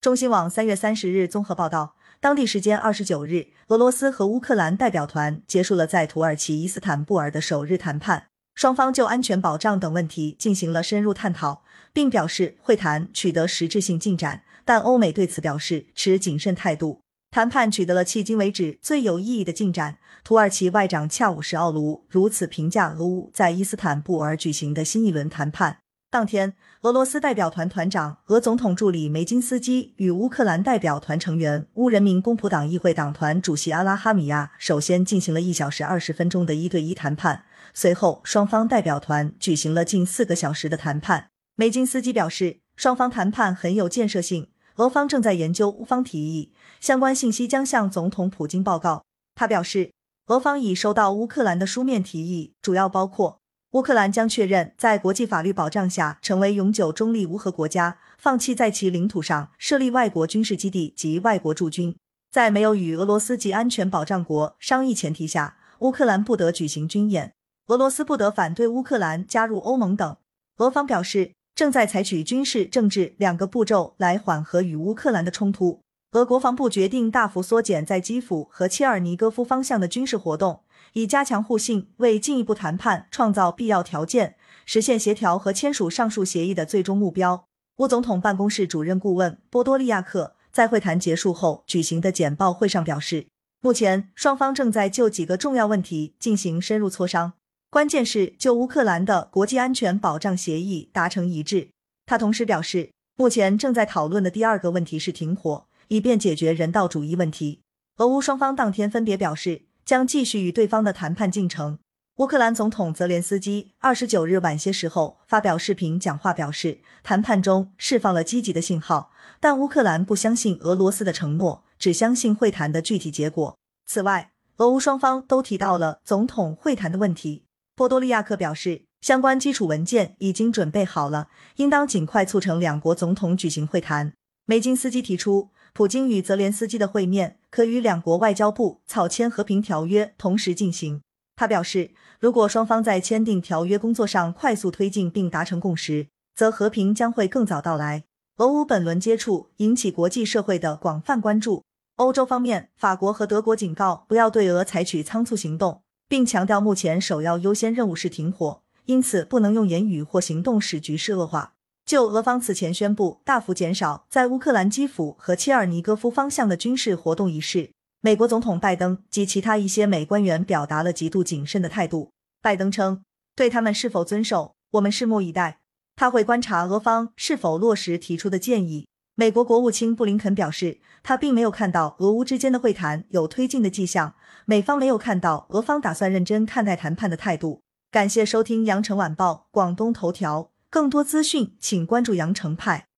中新网三月三十日综合报道，当地时间二十九日，俄罗斯和乌克兰代表团结束了在土耳其伊斯坦布尔的首日谈判，双方就安全保障等问题进行了深入探讨，并表示会谈取得实质性进展，但欧美对此表示持谨慎态度。谈判取得了迄今为止最有意义的进展。土耳其外长恰武什奥卢如此评价俄乌在伊斯坦布尔举行的新一轮谈判。当天，俄罗斯代表团团长、俄总统助理梅金斯基与乌克兰代表团成员、乌人民公仆党议会党团主席阿拉哈米亚首先进行了一小时二十分钟的一对一谈判，随后双方代表团举行了近四个小时的谈判。梅金斯基表示，双方谈判很有建设性。俄方正在研究乌方提议，相关信息将向总统普京报告。他表示，俄方已收到乌克兰的书面提议，主要包括乌克兰将确认在国际法律保障下成为永久中立无核国家，放弃在其领土上设立外国军事基地及外国驻军，在没有与俄罗斯及安全保障国商议前提下，乌克兰不得举行军演，俄罗斯不得反对乌克兰加入欧盟等。俄方表示。正在采取军事、政治两个步骤来缓和与乌克兰的冲突。俄国防部决定大幅缩减在基辅和切尔尼戈夫方向的军事活动，以加强互信，为进一步谈判创造必要条件，实现协调和签署上述协议的最终目标。乌总统办公室主任顾问波多利亚克在会谈结束后举行的简报会上表示，目前双方正在就几个重要问题进行深入磋商。关键是就乌克兰的国际安全保障协议达成一致。他同时表示，目前正在讨论的第二个问题是停火，以便解决人道主义问题。俄乌双方当天分别表示将继续与对方的谈判进程。乌克兰总统泽连斯基二十九日晚些时候发表视频讲话，表示谈判中释放了积极的信号，但乌克兰不相信俄罗斯的承诺，只相信会谈的具体结果。此外，俄乌双方都提到了总统会谈的问题。波多利亚克表示，相关基础文件已经准备好了，应当尽快促成两国总统举行会谈。梅金斯基提出，普京与泽连斯基的会面可与两国外交部草签和平条约同时进行。他表示，如果双方在签订条约工作上快速推进并达成共识，则和平将会更早到来。俄乌本轮接触引起国际社会的广泛关注。欧洲方面，法国和德国警告不要对俄采取仓促行动。并强调，目前首要优先任务是停火，因此不能用言语或行动使局势恶化。就俄方此前宣布大幅减少在乌克兰基辅和切尔尼戈夫方向的军事活动一事，美国总统拜登及其他一些美官员表达了极度谨慎的态度。拜登称，对他们是否遵守，我们拭目以待。他会观察俄方是否落实提出的建议。美国国务卿布林肯表示，他并没有看到俄乌之间的会谈有推进的迹象，美方没有看到俄方打算认真看待谈判的态度。感谢收听羊城晚报广东头条，更多资讯请关注羊城派。